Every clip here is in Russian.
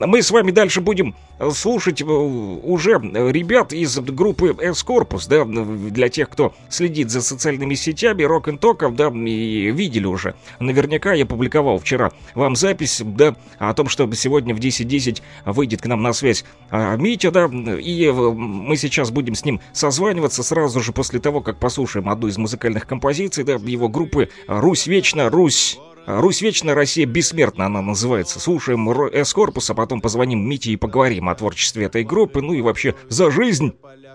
Мы с вами дальше будем э, слушать э, уже ребят из группы S-Corpus, да, для тех, кто следит за социальными сетями, рок н токов, да, и видели уже. Наверняка я публиковал вчера вам запись, да, о том, что сегодня в 10.10 .10 выйдет к нам на связь а, Митя, да, и э, мы сейчас будем с ним созваниваться сразу же после того, как послушаем одну из музыкальных композиций, да, его группы «Русь вечна, Русь Русь вечная, Россия бессмертна, она называется. Слушаем С-корпус, а потом позвоним Мите и поговорим о творчестве этой группы, ну и вообще за жизнь.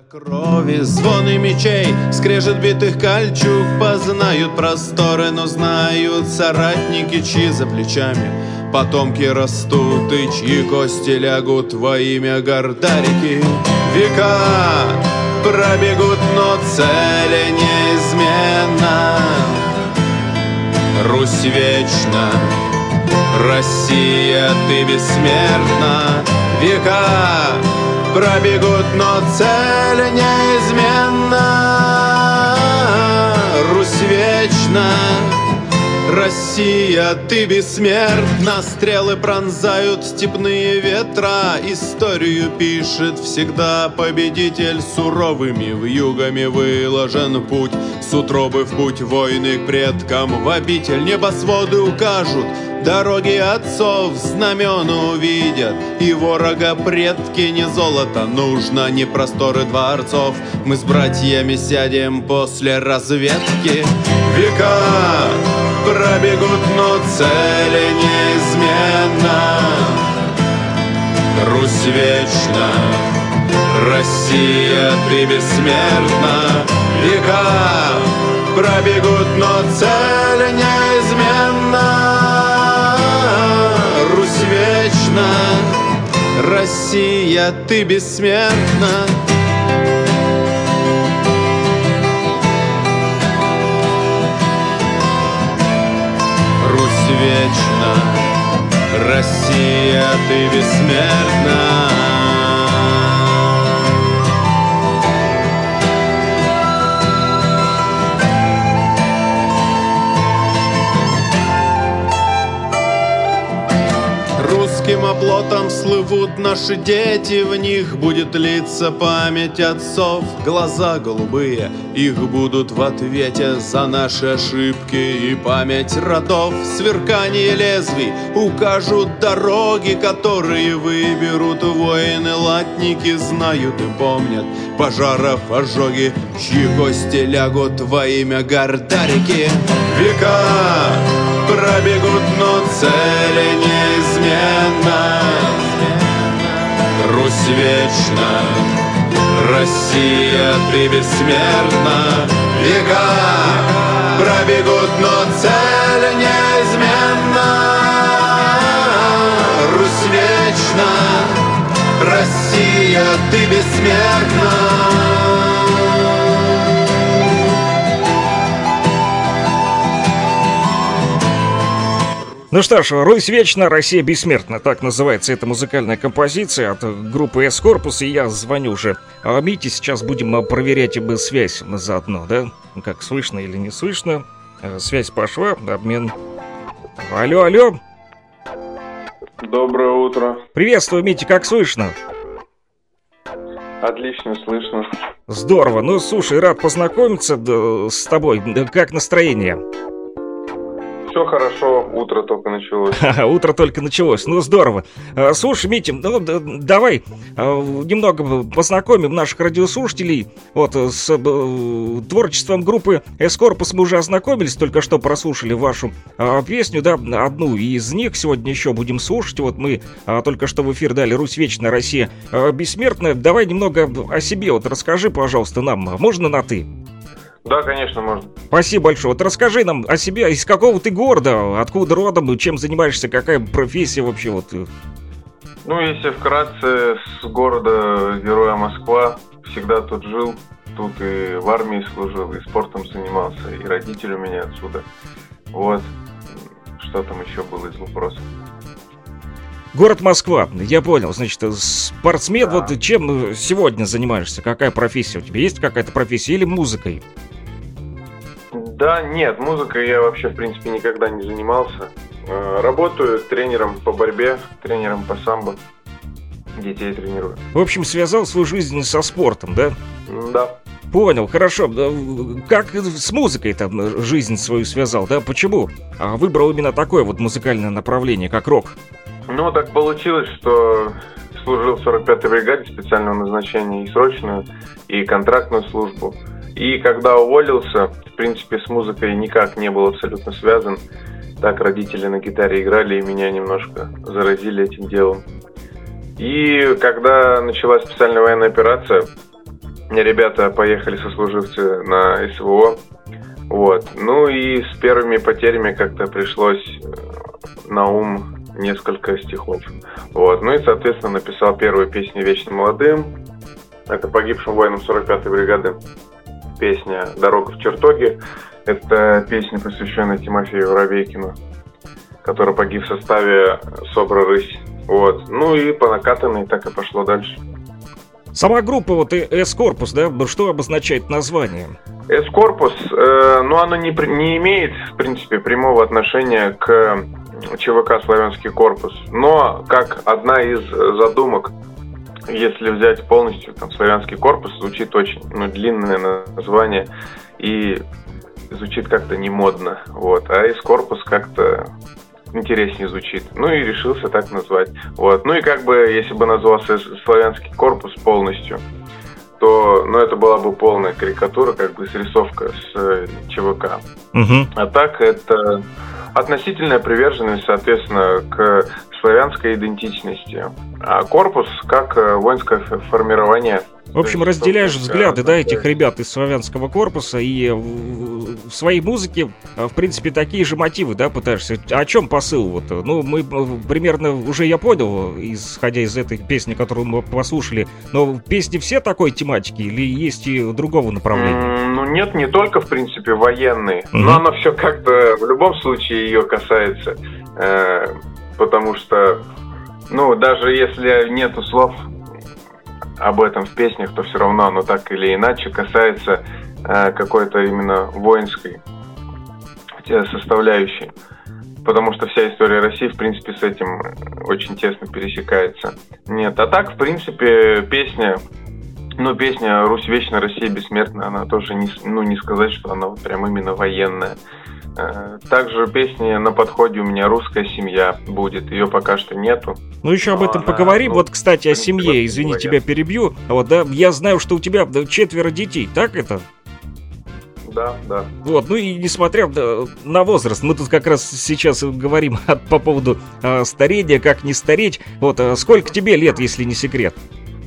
Крови, звоны мечей, скрежет битых кольчуг Познают просторы, но знают соратники, чьи за плечами Потомки растут и чьи кости лягут во имя Гордарики Века пробегут, но цели неизменно Русь вечна, Россия, ты бессмертна, века пробегут, но цель неизменна. Русь вечна, Россия, ты бессмертна. Стрелы пронзают степные ветра. Историю пишет всегда победитель. Суровыми вьюгами выложен путь. С утробы в путь войны к предкам В обитель небосводы укажут. Дороги отцов знамен увидят. И ворога предки не золото. Нужно Не просторы дворцов. Мы с братьями сядем после разведки. Века пробегут, но цели неизменно. Русь вечна, Россия, ты бессмертна. Века пробегут, но цель неизменна. Русь вечна, Россия, ты бессмертна. Вечно. Россия, ты бессмертна Русским оплотом слывут наши дети, в них будет литься память отцов. Глаза голубые, их будут в ответе за наши ошибки и память родов. Сверкание лезвий укажут дороги, которые выберут воины. Латники знают и помнят пожаров ожоги, чьи кости лягут во имя Гордарики. Века пробегут, но цели неизменно. Русь вечна, Россия, ты бессмертна. Века пробегут, но цель неизменна. Русь вечна, Россия, ты бессмертна. Ну что ж, «Русь вечна, Россия бессмертна» Так называется эта музыкальная композиция от группы «С-Корпус» И я звоню уже а Мите, сейчас будем а, проверять бы связь заодно, да? Как слышно или не слышно э, Связь пошла, обмен Алло, алло Доброе утро Приветствую, Митя, как слышно? Отлично слышно. Здорово. Ну, слушай, рад познакомиться да, с тобой. Как настроение? Все хорошо, утро только началось. утро только началось, ну здорово. А, слушай, Митя, ну давай а, немного познакомим наших радиослушателей вот с э, творчеством группы Эскорпус мы уже ознакомились, только что прослушали вашу а, песню, да, одну из них сегодня еще будем слушать. Вот мы только что в эфир дали «Русь вечная, Россия бессмертная». Давай немного о себе вот расскажи, пожалуйста, нам. Можно на «ты»? Да, конечно, можно. Спасибо большое. Вот расскажи нам о себе, из какого ты города, откуда родом, чем занимаешься, какая профессия вообще вот. Ну, если вкратце, с города Героя Москва, всегда тут жил, тут и в армии служил, и спортом занимался, и родители у меня отсюда. Вот, что там еще было из вопросов. Город Москва, я понял. Значит, спортсмен, да. вот чем сегодня занимаешься? Какая профессия у тебя? Есть какая-то профессия или музыкой? Да, нет, музыкой я вообще, в принципе, никогда не занимался. Э, работаю тренером по борьбе, тренером по самбо. Детей тренирую. В общем, связал свою жизнь со спортом, да? Да. Понял, хорошо. Как с музыкой там жизнь свою связал, да? Почему? А выбрал именно такое вот музыкальное направление, как рок? Ну, так получилось, что служил в 45-й бригаде специального назначения и срочную, и контрактную службу. И когда уволился, в принципе, с музыкой никак не был абсолютно связан. Так родители на гитаре играли и меня немножко заразили этим делом. И когда началась специальная военная операция, ребята поехали сослуживцы на СВО. Вот. Ну и с первыми потерями как-то пришлось э, на ум несколько стихов. Вот. Ну и, соответственно, написал первую песню «Вечно молодым». Это погибшим воинам 45-й бригады песня «Дорога в чертоге». Это песня, посвященная Тимофею Воробейкину, который погиб в составе СОБРа «Рысь». Вот. Ну и по накатанной так и пошло дальше. Сама группа, вот С-корпус, да, что обозначает название? С-корпус, э, ну оно не, не имеет, в принципе, прямого отношения к ЧВК «Славянский корпус», но как одна из задумок если взять полностью там славянский корпус, звучит очень ну, длинное название и звучит как-то не модно. Вот. А из корпус как-то интереснее звучит. Ну и решился так назвать. Вот. Ну и как бы, если бы назвался славянский корпус полностью, то ну, это была бы полная карикатура, как бы срисовка с э, ЧВК. Угу. А так это относительная приверженность, соответственно, к славянской идентичности. А корпус как э, воинское формирование в общем, разделяешь взгляды, да, этих ребят из славянского корпуса и в своей музыке, э, в принципе, такие же мотивы, да, пытаешься. О чем посыл? Вот, ну, мы э, примерно уже я понял, исходя из этой песни, которую мы послушали, но песни все такой тематики или есть и другого направления? Ну, нет, не только, в принципе, военные, mm-hmm. но оно все как-то в любом случае ее касается, э, потому что, ну, даже если нету слов об этом в песнях, то все равно оно так или иначе касается э, какой-то именно воинской составляющей. Потому что вся история России, в принципе, с этим очень тесно пересекается. Нет, а так, в принципе, песня, ну, песня «Русь вечная, Россия бессмертная», она тоже не, ну, не сказать, что она вот прям именно военная. Э, также песни на подходе у меня «Русская семья» будет, ее пока что нету. Ну еще об этом она, поговорим. Ну, вот, кстати, о семье, извини, тебя перебью. Вот, да, я знаю, что у тебя четверо детей, так это? Да, да. Вот, ну и несмотря на возраст, мы тут как раз сейчас говорим по поводу э, старения, как не стареть. Вот, э, сколько тебе лет, если не секрет?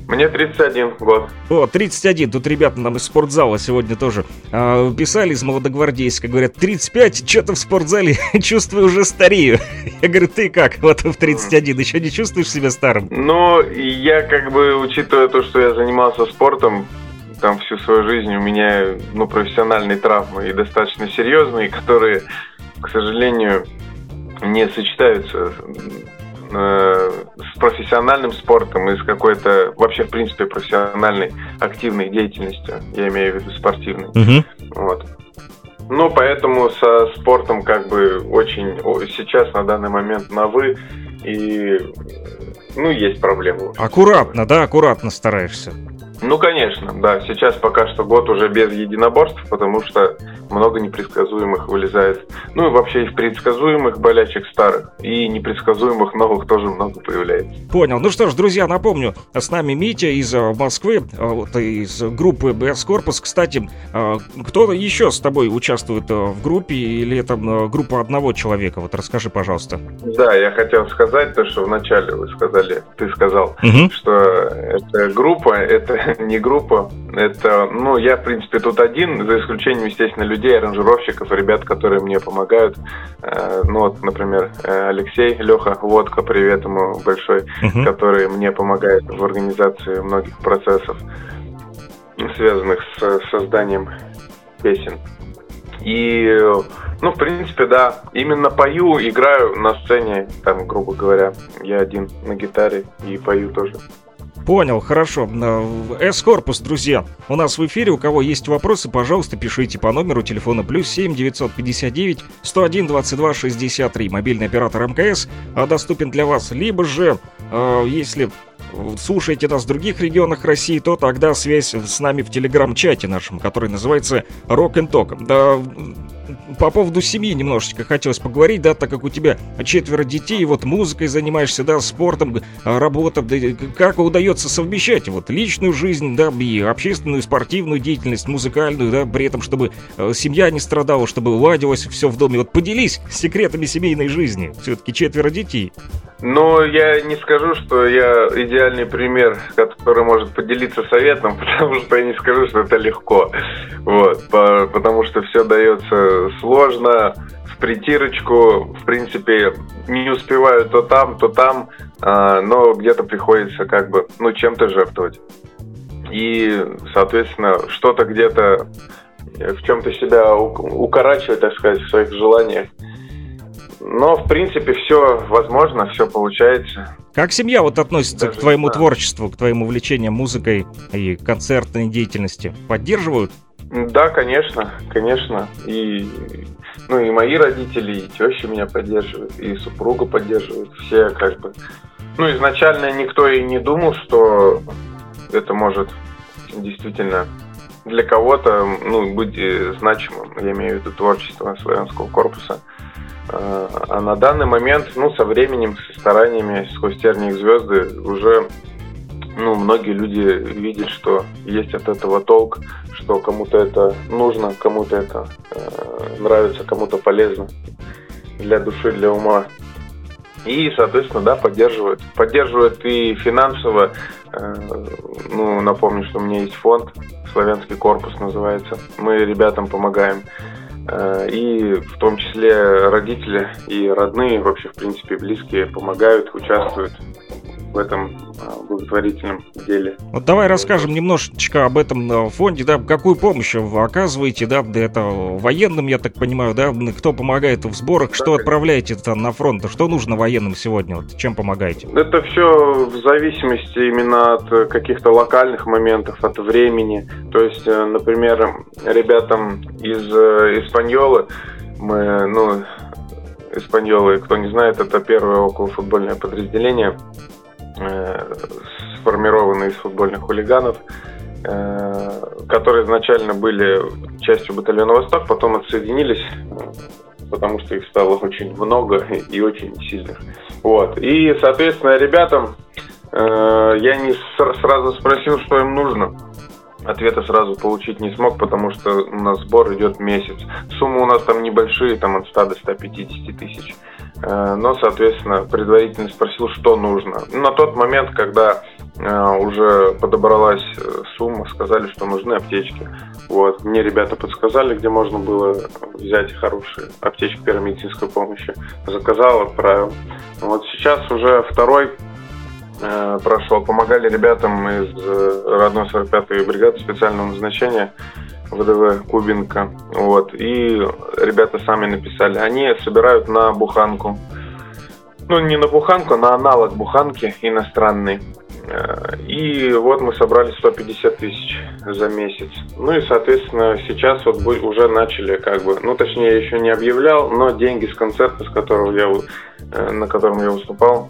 Мне 31 год. О, 31. Тут ребята нам из спортзала сегодня тоже э, писали из молодогвардейска. Говорят, 35, что-то в спортзале чувствую уже старею. Я говорю, ты как? Вот в 31 еще не чувствуешь себя старым? Ну, я как бы, учитывая то, что я занимался спортом, там всю свою жизнь у меня, ну, профессиональные травмы и достаточно серьезные, которые, к сожалению, не сочетаются э, с профессиональным спортом и с какой-то вообще в принципе профессиональной активной деятельностью, я имею в виду спортивной. Угу. Вот. Ну, поэтому со спортом как бы очень сейчас на данный момент на вы и ну есть проблемы. Аккуратно, да, аккуратно стараешься. Ну, конечно, да. Сейчас пока что год уже без единоборств, потому что много непредсказуемых вылезает. Ну и вообще и в предсказуемых болячек старых, и непредсказуемых новых тоже много появляется. Понял. Ну что ж, друзья, напомню, с нами Митя из э, Москвы, э, вот, из группы БС Корпус. Кстати, э, кто еще с тобой участвует в группе, или это группа одного человека? Вот расскажи, пожалуйста. Да, я хотел сказать то, что вначале вы сказали, ты сказал, угу. что это группа, это не группа. Это, ну, я, в принципе, тут один, за исключением, естественно, людей, аранжировщиков, ребят, которые мне помогают. Э, ну, вот, например, э, Алексей, Леха, Водка, привет ему большой, uh-huh. который мне помогает в организации многих процессов, связанных с созданием песен. И, ну, в принципе, да, именно пою, играю на сцене, там, грубо говоря, я один на гитаре и пою тоже. Понял, хорошо. С-корпус, друзья. У нас в эфире. У кого есть вопросы, пожалуйста, пишите по номеру телефона плюс 7 959 101 22 63. Мобильный оператор МКС а, доступен для вас. Либо же, э, если слушаете нас в других регионах России, то тогда связь с нами в телеграм-чате нашем, который называется Rock and Talk. Да, по поводу семьи немножечко хотелось поговорить, да, так как у тебя четверо детей, вот музыкой занимаешься, да, спортом, работа, да, как удается совмещать вот личную жизнь, да, и общественную, спортивную деятельность, музыкальную, да, при этом, чтобы э, семья не страдала, чтобы ладилось все в доме. Вот поделись секретами семейной жизни. Все-таки четверо детей. Но я не скажу, что я идеальный пример, который может поделиться советом, потому что я не скажу, что это легко. Вот, по, потому что все дается сложно, в притирочку, в принципе, не успеваю то там, то там, а, но где-то приходится как бы, ну, чем-то жертвовать. И, соответственно, что-то где-то в чем-то себя укорачивать, так сказать, в своих желаниях. Но, в принципе, все возможно, все получается. Как семья вот относится Даже к твоему творчеству, к твоим увлечениям музыкой и концертной деятельности? Поддерживают? Да, конечно, конечно. И, ну, и мои родители, и теща меня поддерживают, и супруга поддерживает. Все как бы... Ну, изначально никто и не думал, что это может действительно для кого-то ну, быть э, значимым. Я имею в виду творчество славянского корпуса. А, а на данный момент, ну, со временем, со стараниями, сквозь тернии звезды, уже ну, многие люди видят, что есть от этого толк, что кому-то это нужно, кому-то это э, нравится, кому-то полезно для души, для ума. И, соответственно, да, поддерживают. Поддерживают и финансово. Э, ну, напомню, что у меня есть фонд, славянский корпус называется. Мы ребятам помогаем. Э, и в том числе родители и родные, вообще, в принципе, близкие помогают, участвуют в этом а, благотворительном деле. Вот давай расскажем немножечко об этом э, фонде, да, какую помощь вы оказываете, да, это военным, я так понимаю, да, кто помогает в сборах, что отправляете там на фронт, что нужно военным сегодня, вот чем помогаете? Это все в зависимости именно от каких-то локальных моментов, от времени, то есть, э, например, ребятам из э, Испаньолы мы, ну, Испаньолы, кто не знает, это первое околофутбольное подразделение Э, сформированы из футбольных хулиганов, э, которые изначально были частью батальона «Восток», потом отсоединились, потому что их стало очень много и очень сильных. Вот. И, соответственно, ребятам э, я не сразу спросил, что им нужно. Ответа сразу получить не смог, потому что у нас сбор идет месяц. Суммы у нас там небольшие, там от 100 до 150 тысяч. Э, но, соответственно, предварительно спросил, что нужно. На тот момент, когда э, уже подобралась э, сумма, сказали, что нужны аптечки. Вот. Мне ребята подсказали, где можно было взять хорошие аптечки первой медицинской помощи. Заказал, отправил. Вот сейчас уже второй прошел. Помогали ребятам из родной 45-й бригады специального назначения. ВДВ Кубинка. Вот. И ребята сами написали. Они собирают на буханку. Ну, не на буханку, а на аналог буханки иностранный. Э, и вот мы собрали 150 тысяч за месяц. Ну и, соответственно, сейчас вот уже начали как бы, ну точнее, я еще не объявлял, но деньги с концерта, с которого я, э, на котором я выступал,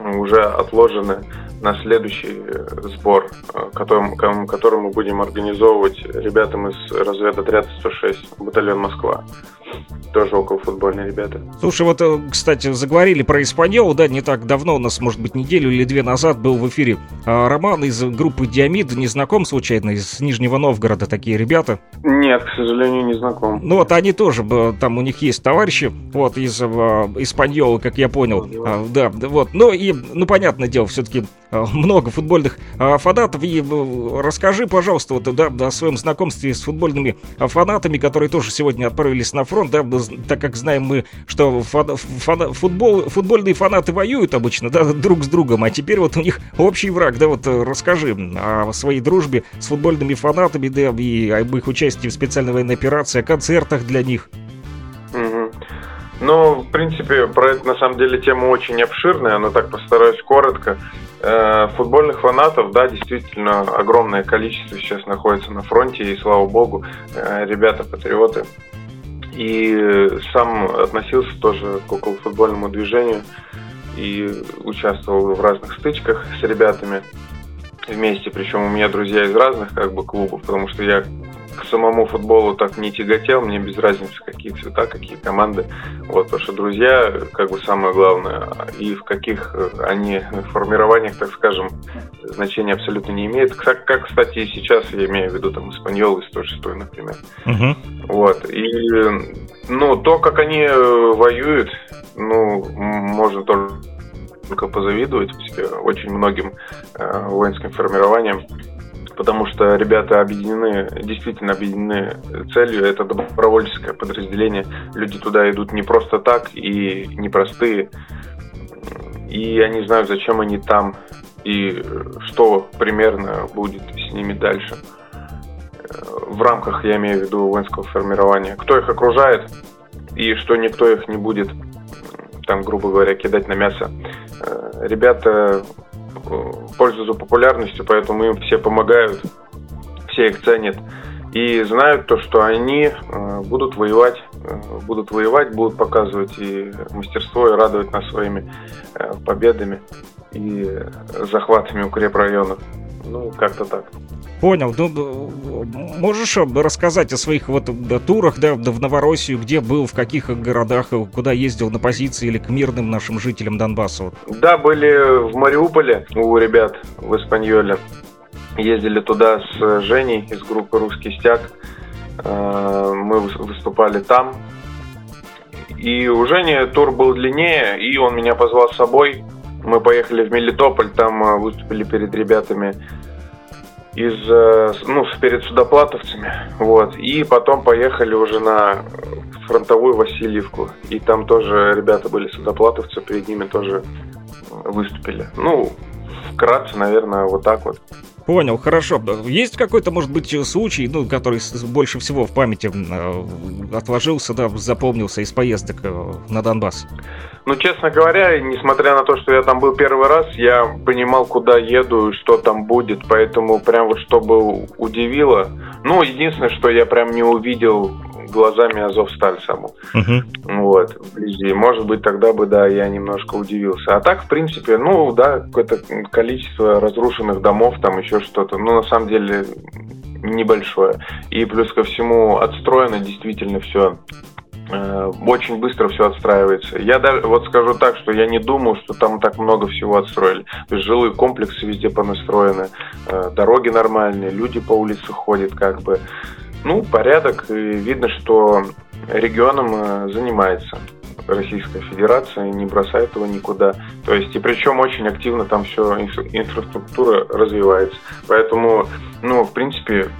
уже отложены на следующий э, сбор, э, который, который мы будем организовывать ребятам из разведотряда 106, батальон Москва тоже около футбольные ребята. Слушай, вот, э, кстати, заговорили про Испаньолу, да, не так давно, у нас, может быть, неделю или две назад был в эфире а, Роман из группы Диамид, не знаком случайно, из Нижнего Новгорода такие ребята? Нет, к сожалению, не знаком. Ну вот они тоже, там у них есть товарищи, вот, из а, Испаньолы, как я понял, а, да, вот, ну и, ну, понятное дело, все-таки а, много футбольных а, фанатов, и а, расскажи, пожалуйста, вот, да, о своем знакомстве с футбольными фанатами, которые тоже сегодня отправились на фронт, да, так как знаем мы, что фан, фан, футбол, футбольные фанаты воюют обычно, да, друг с другом, а теперь вот у них общий враг, да, вот э, расскажи о своей дружбе с футбольными фанатами, да, и об их участии в специальной военной операции, о концертах для них. Ну, в принципе, про это на самом деле тема очень обширная, но так постараюсь коротко. Э, футбольных фанатов, да, действительно огромное количество сейчас находится на фронте, и слава богу, э, ребята патриоты. И сам относился тоже к околофутбольному движению и участвовал в разных стычках с ребятами вместе, причем у меня друзья из разных как бы клубов, потому что я к самому футболу так не тяготел, мне без разницы, какие цвета, какие команды. Вот, потому что друзья, как бы самое главное, и в каких они формированиях, так скажем, значения абсолютно не имеет. Как, как, кстати, и сейчас я имею в виду там Испаньол и 106, например. Угу. Вот. И, ну, то, как они воюют, ну, можно только только позавидовать очень многим э, воинским формированиям потому что ребята объединены, действительно объединены целью. Это добровольческое подразделение. Люди туда идут не просто так и непростые. И они знают, зачем они там и что примерно будет с ними дальше. В рамках, я имею в виду, воинского формирования. Кто их окружает и что никто их не будет, там, грубо говоря, кидать на мясо. Ребята пользуются популярностью, поэтому им все помогают, все их ценят и знают то, что они э, будут воевать, э, будут воевать, будут показывать и мастерство, и радовать нас своими э, победами и захватами укрепрайонов. Ну, как-то так. Понял. Ну, можешь рассказать о своих вот турах, да, в Новороссию, где был, в каких городах, куда ездил на позиции или к мирным нашим жителям Донбасса? Да, были в Мариуполе у ребят в Испаньоле. Ездили туда с Женей из группы «Русский стяг». Э, мы выступали там. И у Жени тур был длиннее, и он меня позвал с собой. Мы поехали в Мелитополь, там э, выступили перед ребятами из, э, ну, перед судоплатовцами, вот, и потом поехали уже на фронтовую Васильевку, и там тоже ребята были судоплатовцы, перед ними тоже выступили. Ну, вкратце, наверное, вот так вот. Понял, хорошо. Есть какой-то, может быть, случай, ну, который больше всего в памяти э, отложился, да, запомнился из поездок э, на Донбасс? Ну, честно говоря, несмотря на то, что я там был первый раз, я понимал, куда еду и что там будет, поэтому прям вот чтобы удивило. Ну, единственное, что я прям не увидел глазами Азовсталь саму. Uh-huh. Вот, вблизи. Может быть, тогда бы, да, я немножко удивился. А так, в принципе, ну, да, какое-то количество разрушенных домов, там еще что-то. Ну, на самом деле, небольшое. И плюс ко всему отстроено действительно все э, очень быстро все отстраивается. Я даже вот скажу так, что я не думал, что там так много всего отстроили. То есть жилые комплексы везде понастроены, э, дороги нормальные, люди по улице ходят как бы. Ну, порядок, и видно, что регионом э, занимается Российская Федерация, не бросает его никуда. То есть, и причем очень активно там все, инфраструктура развивается. Поэтому, ну, в принципе,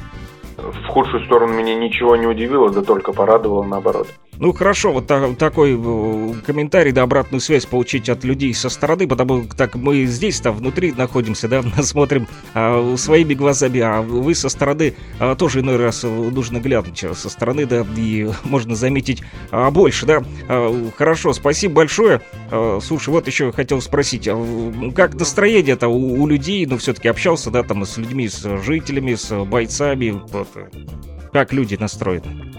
в худшую сторону меня ничего не удивило, да только порадовало наоборот. Ну хорошо, вот так, такой э, комментарий, да, обратную связь получить от людей со стороны, потому так мы здесь-то внутри находимся, да, смотрим а, своими глазами, а вы со стороны а, тоже иной раз нужно глянуть со стороны, да, и можно заметить а, больше, да. А, хорошо, спасибо большое. А, слушай, вот еще хотел спросить, а, как настроение-то у, у людей, ну все-таки общался, да, там с людьми, с жителями, с бойцами, вот, как люди настроены?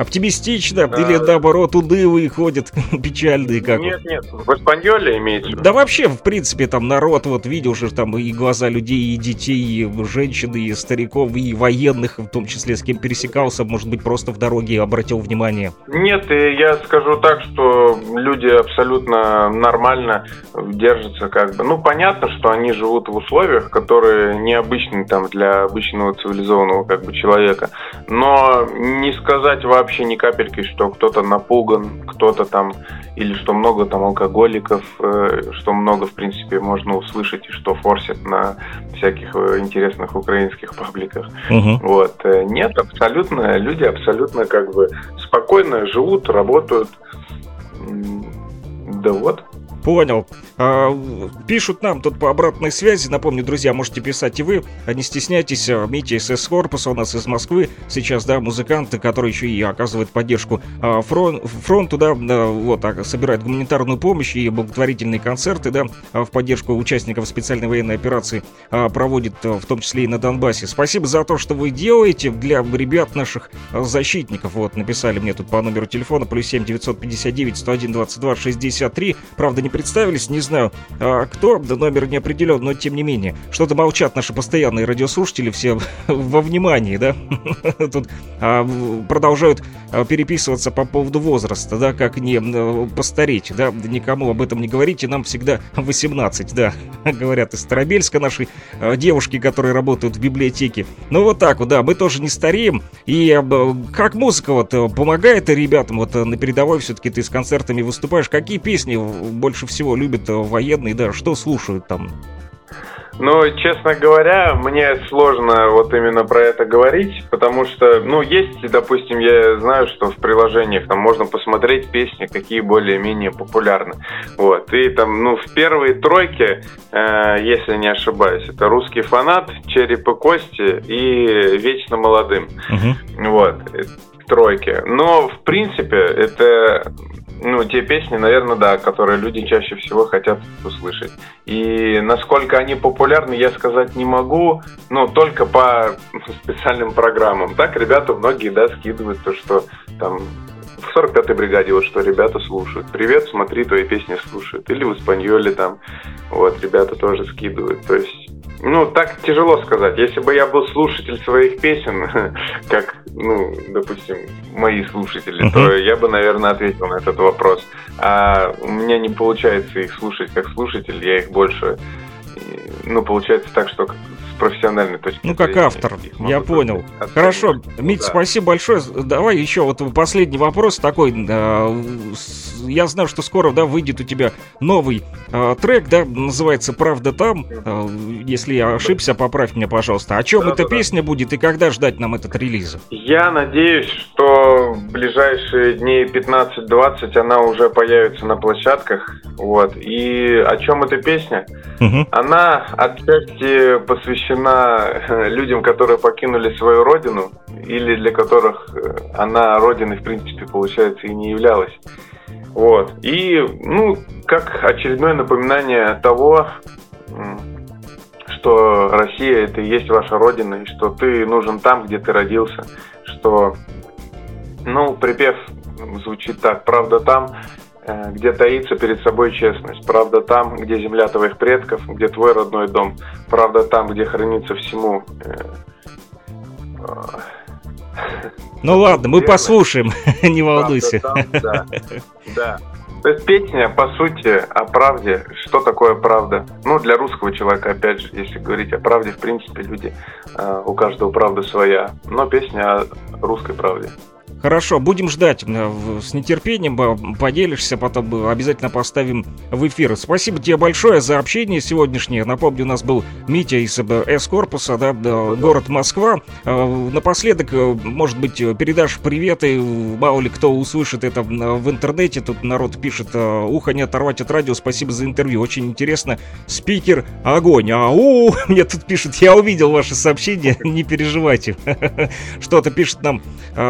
Оптимистично а... или наоборот унылые ходят, печальные как? Нет, нет, в Испаньоле имеется. Да вообще, в принципе, там народ, вот видел же там и глаза людей, и детей, и женщин, и стариков, и военных, в том числе с кем пересекался, может быть, просто в дороге обратил внимание. Нет, я скажу так, что люди абсолютно нормально держатся как бы. Ну, понятно, что они живут в условиях, которые необычны там для обычного цивилизованного как бы человека. Но не сказать вообще вообще ни капельки, что кто-то напуган, кто-то там, или что много там алкоголиков, э, что много, в принципе, можно услышать, и что форсят на всяких э, интересных украинских пабликах. Угу. Вот. Э, нет, абсолютно, люди абсолютно как бы спокойно живут, работают. Да вот. Понял. А, пишут нам тут по обратной связи. Напомню, друзья, можете писать и вы. А не стесняйтесь. А, Митя из С-корпуса у нас из Москвы. Сейчас, да, музыканты, который еще и оказывает поддержку а, фрон, фронту, да, вот, а, собирает гуманитарную помощь и благотворительные концерты, да, а, в поддержку участников специальной военной операции а, проводит, в том числе и на Донбассе. Спасибо за то, что вы делаете для ребят наших защитников. Вот, написали мне тут по номеру телефона плюс 7 959 101 22 63. Правда, не представились, не знаю, а, кто, да номер не определен, но тем не менее. Что-то молчат наши постоянные радиослушатели все во внимании, да? Тут а, продолжают а, переписываться по поводу возраста, да, как не постареть, да, никому об этом не говорите, нам всегда 18, да, говорят из Старобельска наши а, девушки, которые работают в библиотеке. Ну вот так вот, да, мы тоже не стареем, и как музыка вот помогает ребятам вот на передовой все-таки ты с концертами выступаешь, какие песни больше всего любят военные, да, что слушают там? Ну, честно говоря, мне сложно вот именно про это говорить, потому что, ну, есть, допустим, я знаю, что в приложениях там можно посмотреть песни, какие более-менее популярны. Вот. И там, ну, в первой тройке, э, если не ошибаюсь, это русский фанат, череп и кости и вечно молодым. Угу. Вот тройки. Но, в принципе, это ну, те песни, наверное, да, которые люди чаще всего хотят услышать. И насколько они популярны, я сказать не могу, но только по специальным программам. Так ребята многие, да, скидывают то, что там в 45-й бригаде вот что ребята слушают. Привет, смотри, твои песни слушают. Или в Испаньоле там, вот, ребята тоже скидывают. То есть ну, так тяжело сказать. Если бы я был слушатель своих песен, как, ну, допустим, мои слушатели, uh-huh. то я бы, наверное, ответил на этот вопрос. А у меня не получается их слушать как слушатель, я их больше... Ну, получается так, что профессиональной точки Ну, как автор, я понял. Хорошо, ну, Мить, да. спасибо большое. Давай еще вот последний вопрос такой. Я знаю, что скоро, да, выйдет у тебя новый э, трек, да, называется «Правда там». Э, если я ошибся, поправь меня, пожалуйста. О чем да, эта да, песня да. будет и когда ждать нам этот релиз? Я надеюсь, что в ближайшие дней 15-20 она уже появится на площадках. Вот. И о чем эта песня? Угу. Она отчасти посвящена посвящена людям, которые покинули свою родину, или для которых э, она родиной, в принципе, получается, и не являлась. Вот. И, ну, как очередное напоминание того, что Россия это и есть ваша родина, и что ты нужен там, где ты родился, что, ну, припев звучит так, правда там, Э, где таится перед собой честность. Правда там, где земля твоих предков, где твой родной дом. Правда там, где хранится всему. Э, ну ладно, мы послушаем, не волнуйся. да, да. То есть песня, по сути, о правде. Что такое правда? Ну, для русского человека, опять же, если говорить о правде, в принципе, люди, э, у каждого правда своя. Но песня о русской правде. Хорошо, будем ждать э, с нетерпением, поделишься, потом обязательно поставим в эфир. Спасибо тебе большое за общение сегодняшнее. Напомню, у нас был Митя из э, С-корпуса, да, город Москва. Э, напоследок, может быть, передашь приветы, мало ли кто услышит это в интернете. Тут народ пишет, ухо не оторвать от радио, спасибо за интервью, очень интересно. Спикер, огонь, ау, мне тут пишет, я увидел ваше сообщение, не переживайте. Что-то пишет нам,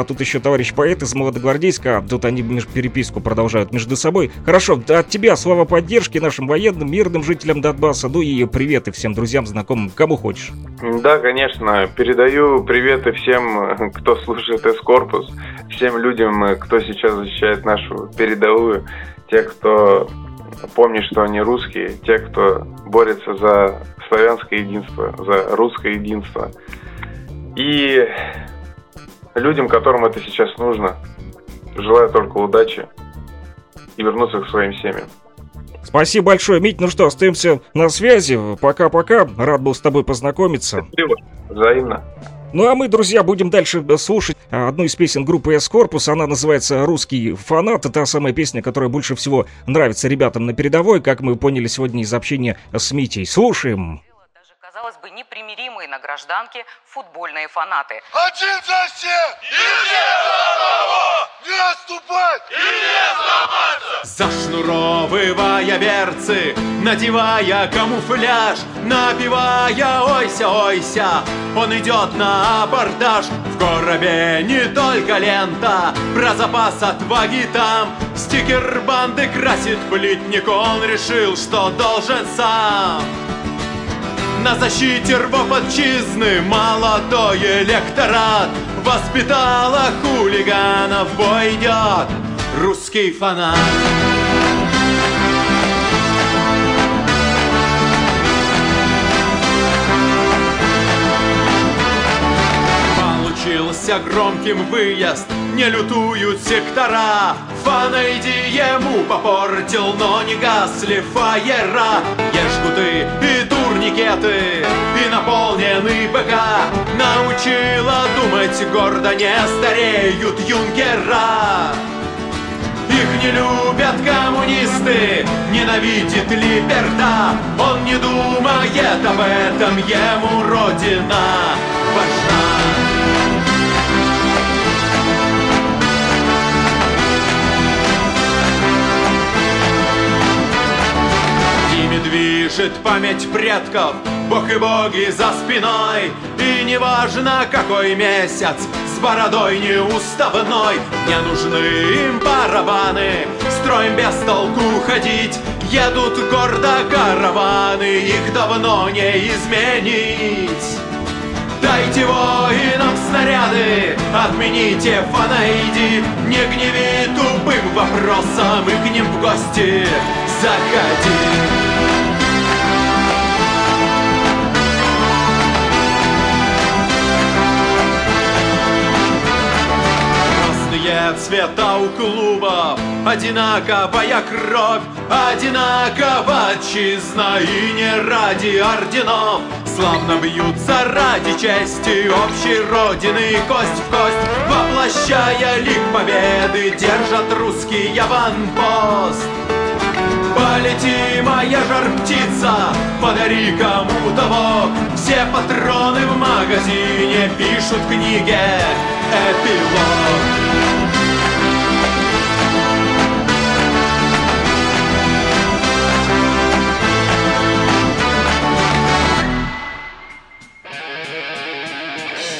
тут еще товарищ товарищ поэт из Молодогвардейска. Тут они переписку продолжают между собой. Хорошо, от тебя слова поддержки нашим военным, мирным жителям Донбасса. Ну и приветы всем друзьям, знакомым, кому хочешь. Да, конечно. Передаю приветы всем, кто слушает Эскорпус, всем людям, кто сейчас защищает нашу передовую, те, кто помнит, что они русские, те, кто борется за славянское единство, за русское единство. И людям, которым это сейчас нужно, желаю только удачи и вернуться к своим семьям. Спасибо большое, Мить. Ну что, остаемся на связи. Пока-пока. Рад был с тобой познакомиться. Спасибо. Взаимно. Ну а мы, друзья, будем дальше слушать одну из песен группы S-Corpus. Она называется «Русский фанат». Это та самая песня, которая больше всего нравится ребятам на передовой, как мы поняли сегодня из общения с Митей. Слушаем казалось бы, непримиримые на гражданке футбольные фанаты. Один за всех! И все за одного! Не отступать! И не сломаться! Зашнуровывай Открывая берцы, надевая камуфляж Напивая «Ойся, ойся», он идет на абордаж В коробе не только лента Про запас отваги там Стикер банды красит плитник Он решил, что должен сам на защите рвов отчизны. Молодой электорат Воспитала хулиганов, бой идет. Русский фанат. Получился громким выезд, не лютуют сектора Фанайди ему попортил, но не гасли фаера. Ежгуты и турникеты, и наполненный БК Научила думать гордо, не стареют юнкера их не любят коммунисты, ненавидит Либерта. Он не думает об этом, ему Родина важна движет память предков, Бог и боги за спиной. И неважно какой месяц, с бородой неуставной. Не нужны им барабаны, строим без толку ходить. Едут гордо караваны, их давно не изменить. Дайте воинам снаряды, отмените фанайди Не гневи тупым вопросом. И к ним в гости заходи цвета у клуба, одинаковая кровь, одинакова отчизна. И не ради орденов. Славно бьются ради чести общей родины. Кость в кость, воплощая лик победы, держат русский аванпост. Полети, моя жар-птица, подари кому-то вок. Все патроны в магазине пишут книге эпилог